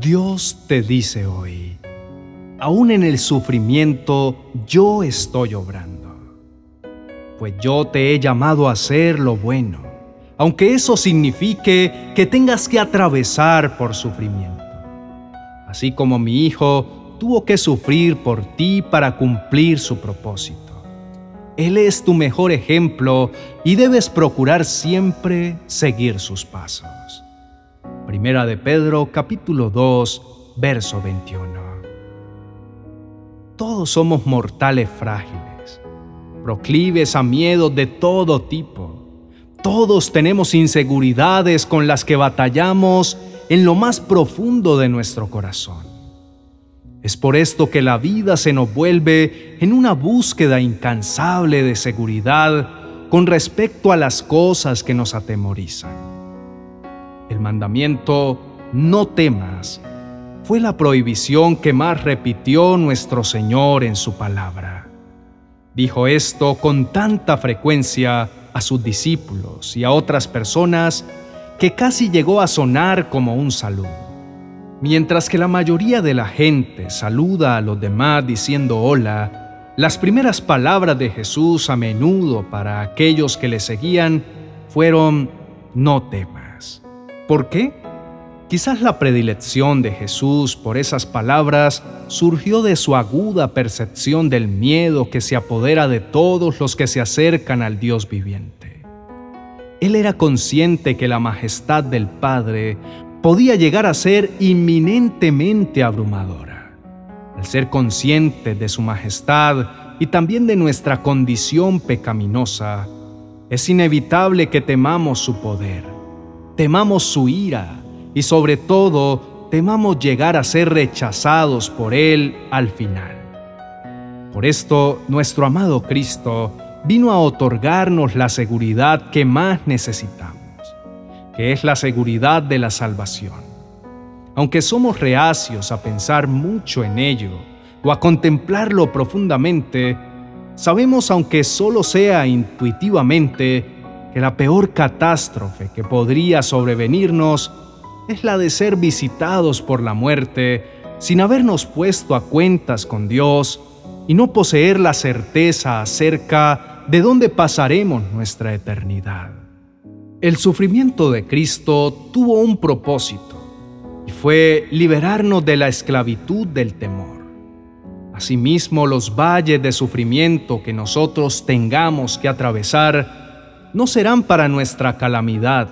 Dios te dice hoy, aún en el sufrimiento yo estoy obrando, pues yo te he llamado a hacer lo bueno, aunque eso signifique que tengas que atravesar por sufrimiento. Así como mi hijo tuvo que sufrir por ti para cumplir su propósito. Él es tu mejor ejemplo y debes procurar siempre seguir sus pasos. Primera de Pedro capítulo 2, verso 21. Todos somos mortales frágiles, proclives a miedos de todo tipo. Todos tenemos inseguridades con las que batallamos en lo más profundo de nuestro corazón. Es por esto que la vida se nos vuelve en una búsqueda incansable de seguridad con respecto a las cosas que nos atemorizan. El mandamiento no temas fue la prohibición que más repitió nuestro Señor en su palabra. Dijo esto con tanta frecuencia a sus discípulos y a otras personas que casi llegó a sonar como un saludo. Mientras que la mayoría de la gente saluda a los demás diciendo hola, las primeras palabras de Jesús a menudo para aquellos que le seguían fueron no temas. ¿Por qué? Quizás la predilección de Jesús por esas palabras surgió de su aguda percepción del miedo que se apodera de todos los que se acercan al Dios viviente. Él era consciente que la majestad del Padre podía llegar a ser inminentemente abrumadora. Al ser consciente de su majestad y también de nuestra condición pecaminosa, es inevitable que temamos su poder temamos su ira y sobre todo temamos llegar a ser rechazados por Él al final. Por esto, nuestro amado Cristo vino a otorgarnos la seguridad que más necesitamos, que es la seguridad de la salvación. Aunque somos reacios a pensar mucho en ello o a contemplarlo profundamente, sabemos, aunque solo sea intuitivamente, que la peor catástrofe que podría sobrevenirnos es la de ser visitados por la muerte sin habernos puesto a cuentas con Dios y no poseer la certeza acerca de dónde pasaremos nuestra eternidad. El sufrimiento de Cristo tuvo un propósito y fue liberarnos de la esclavitud del temor. Asimismo, los valles de sufrimiento que nosotros tengamos que atravesar no serán para nuestra calamidad,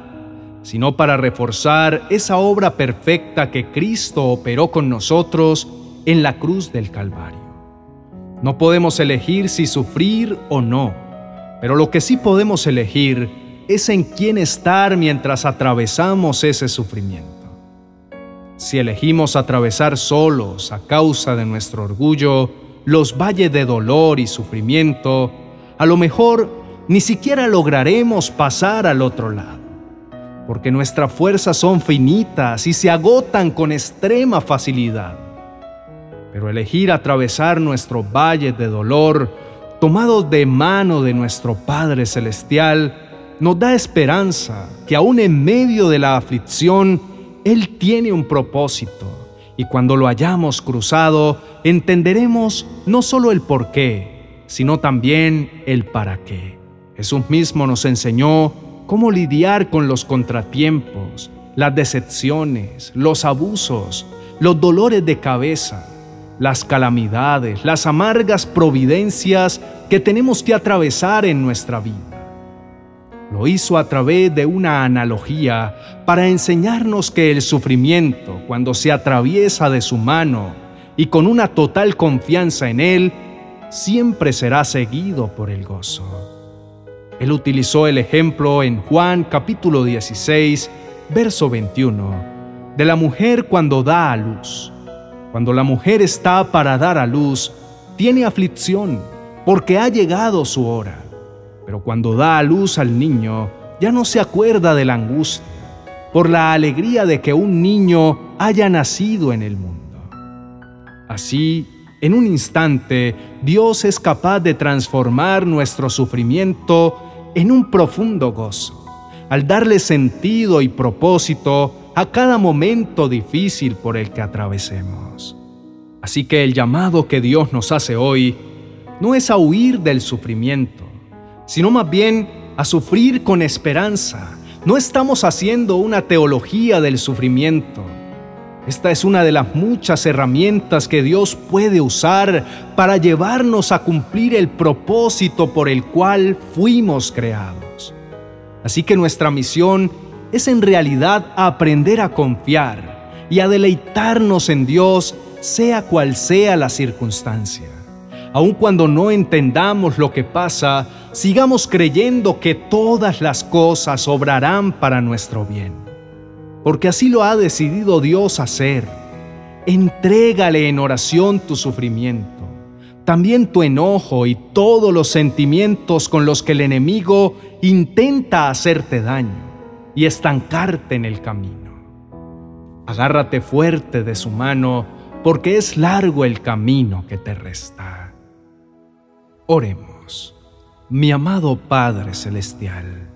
sino para reforzar esa obra perfecta que Cristo operó con nosotros en la cruz del Calvario. No podemos elegir si sufrir o no, pero lo que sí podemos elegir es en quién estar mientras atravesamos ese sufrimiento. Si elegimos atravesar solos a causa de nuestro orgullo los valles de dolor y sufrimiento, a lo mejor ni siquiera lograremos pasar al otro lado, porque nuestras fuerzas son finitas y se agotan con extrema facilidad. Pero elegir atravesar nuestro valle de dolor, tomados de mano de nuestro Padre Celestial, nos da esperanza que aún en medio de la aflicción, Él tiene un propósito, y cuando lo hayamos cruzado, entenderemos no solo el por qué, sino también el para qué. Jesús mismo nos enseñó cómo lidiar con los contratiempos, las decepciones, los abusos, los dolores de cabeza, las calamidades, las amargas providencias que tenemos que atravesar en nuestra vida. Lo hizo a través de una analogía para enseñarnos que el sufrimiento, cuando se atraviesa de su mano y con una total confianza en Él, siempre será seguido por el gozo. Él utilizó el ejemplo en Juan capítulo 16, verso 21, de la mujer cuando da a luz. Cuando la mujer está para dar a luz, tiene aflicción porque ha llegado su hora. Pero cuando da a luz al niño, ya no se acuerda de la angustia, por la alegría de que un niño haya nacido en el mundo. Así, en un instante, Dios es capaz de transformar nuestro sufrimiento en un profundo gozo, al darle sentido y propósito a cada momento difícil por el que atravesemos. Así que el llamado que Dios nos hace hoy no es a huir del sufrimiento, sino más bien a sufrir con esperanza. No estamos haciendo una teología del sufrimiento. Esta es una de las muchas herramientas que Dios puede usar para llevarnos a cumplir el propósito por el cual fuimos creados. Así que nuestra misión es en realidad aprender a confiar y a deleitarnos en Dios sea cual sea la circunstancia. Aun cuando no entendamos lo que pasa, sigamos creyendo que todas las cosas obrarán para nuestro bien. Porque así lo ha decidido Dios hacer. Entrégale en oración tu sufrimiento, también tu enojo y todos los sentimientos con los que el enemigo intenta hacerte daño y estancarte en el camino. Agárrate fuerte de su mano, porque es largo el camino que te resta. Oremos. Mi amado Padre Celestial,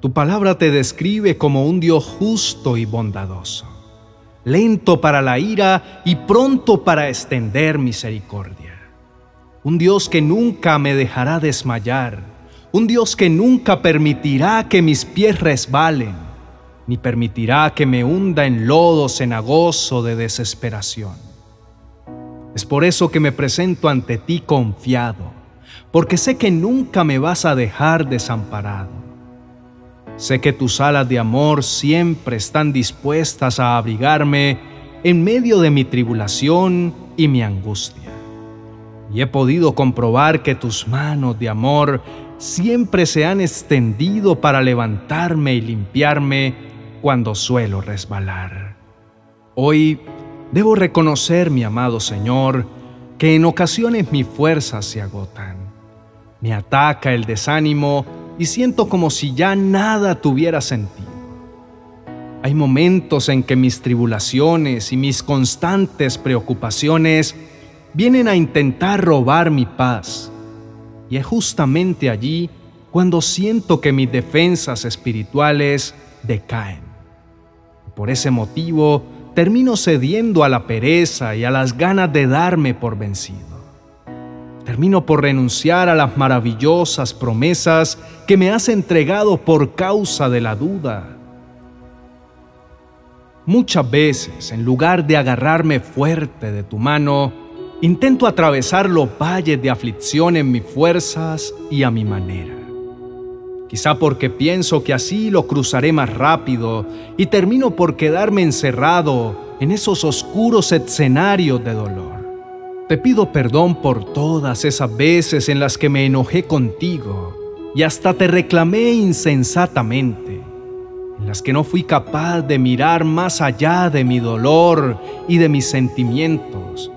tu palabra te describe como un Dios justo y bondadoso, lento para la ira y pronto para extender misericordia. Un Dios que nunca me dejará desmayar, un Dios que nunca permitirá que mis pies resbalen, ni permitirá que me hunda en lodo cenagoso de desesperación. Es por eso que me presento ante ti confiado, porque sé que nunca me vas a dejar desamparado. Sé que tus alas de amor siempre están dispuestas a abrigarme en medio de mi tribulación y mi angustia. Y he podido comprobar que tus manos de amor siempre se han extendido para levantarme y limpiarme cuando suelo resbalar. Hoy debo reconocer, mi amado Señor, que en ocasiones mis fuerzas se agotan. Me ataca el desánimo y siento como si ya nada tuviera sentido. Hay momentos en que mis tribulaciones y mis constantes preocupaciones vienen a intentar robar mi paz y es justamente allí cuando siento que mis defensas espirituales decaen. Por ese motivo, termino cediendo a la pereza y a las ganas de darme por vencido. Termino por renunciar a las maravillosas promesas que me has entregado por causa de la duda. Muchas veces, en lugar de agarrarme fuerte de tu mano, Intento atravesar los valles de aflicción en mis fuerzas y a mi manera. Quizá porque pienso que así lo cruzaré más rápido y termino por quedarme encerrado en esos oscuros escenarios de dolor. Te pido perdón por todas esas veces en las que me enojé contigo y hasta te reclamé insensatamente, en las que no fui capaz de mirar más allá de mi dolor y de mis sentimientos.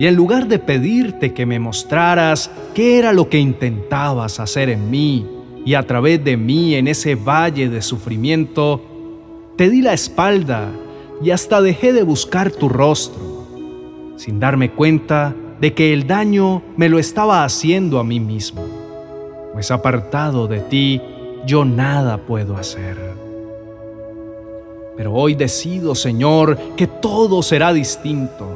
Y en lugar de pedirte que me mostraras qué era lo que intentabas hacer en mí y a través de mí en ese valle de sufrimiento, te di la espalda y hasta dejé de buscar tu rostro, sin darme cuenta de que el daño me lo estaba haciendo a mí mismo, pues apartado de ti yo nada puedo hacer. Pero hoy decido, Señor, que todo será distinto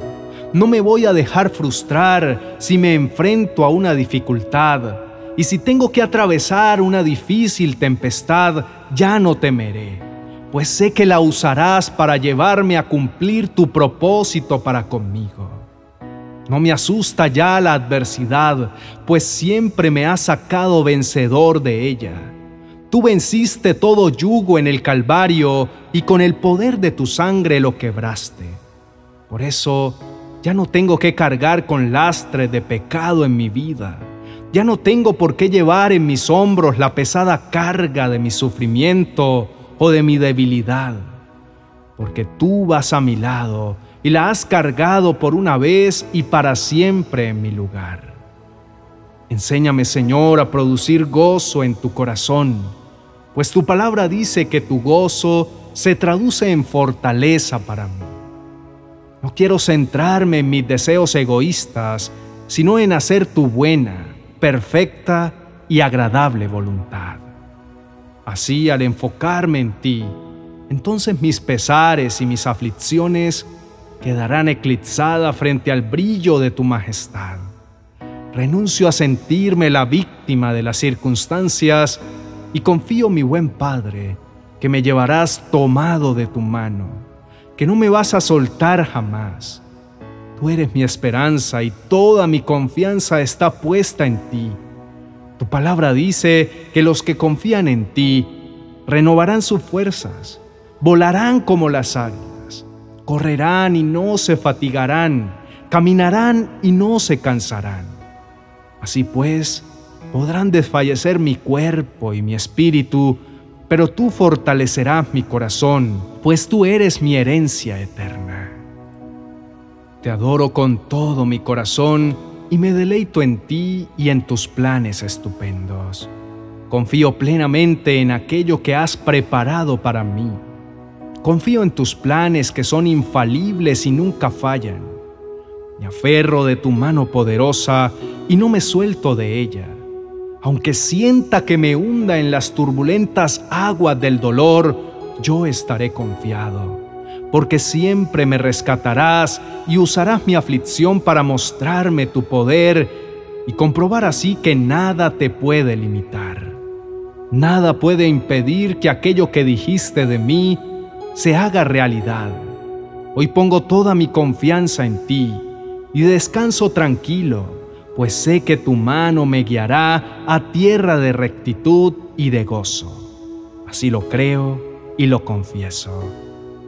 no me voy a dejar frustrar si me enfrento a una dificultad. Y si tengo que atravesar una difícil tempestad, ya no temeré, pues sé que la usarás para llevarme a cumplir tu propósito para conmigo. No me asusta ya la adversidad, pues siempre me has sacado vencedor de ella. Tú venciste todo yugo en el Calvario y con el poder de tu sangre lo quebraste. Por eso ya no tengo que cargar con lastre de pecado en mi vida. Ya no tengo por qué llevar en mis hombros la pesada carga de mi sufrimiento de mi debilidad. Porque tú vas a mi lado y la has cargado por una vez y para siempre en mi lugar. Enséñame, Señor, a producir gozo en tu corazón, pues tu palabra dice que tu gozo se traduce en fortaleza para mí. No quiero centrarme en mis deseos egoístas, sino en hacer tu buena, perfecta y agradable voluntad. Así, al enfocarme en ti, entonces mis pesares y mis aflicciones quedarán eclipsadas frente al brillo de tu majestad. Renuncio a sentirme la víctima de las circunstancias y confío, mi buen Padre, que me llevarás tomado de tu mano, que no me vas a soltar jamás. Tú eres mi esperanza y toda mi confianza está puesta en ti. Tu palabra dice que los que confían en ti renovarán sus fuerzas, volarán como las águilas, correrán y no se fatigarán, caminarán y no se cansarán. Así pues, podrán desfallecer mi cuerpo y mi espíritu, pero tú fortalecerás mi corazón, pues tú eres mi herencia eterna. Te adoro con todo mi corazón y me deleito en ti y en tus planes estupendos. Confío plenamente en aquello que has preparado para mí. Confío en tus planes que son infalibles y nunca fallan. Me aferro de tu mano poderosa y no me suelto de ella. Aunque sienta que me hunda en las turbulentas aguas del dolor, yo estaré confiado, porque siempre me rescatarás y usarás mi aflicción para mostrarme tu poder y comprobar así que nada te puede limitar. Nada puede impedir que aquello que dijiste de mí se haga realidad. Hoy pongo toda mi confianza en ti y descanso tranquilo, pues sé que tu mano me guiará a tierra de rectitud y de gozo. Así lo creo y lo confieso.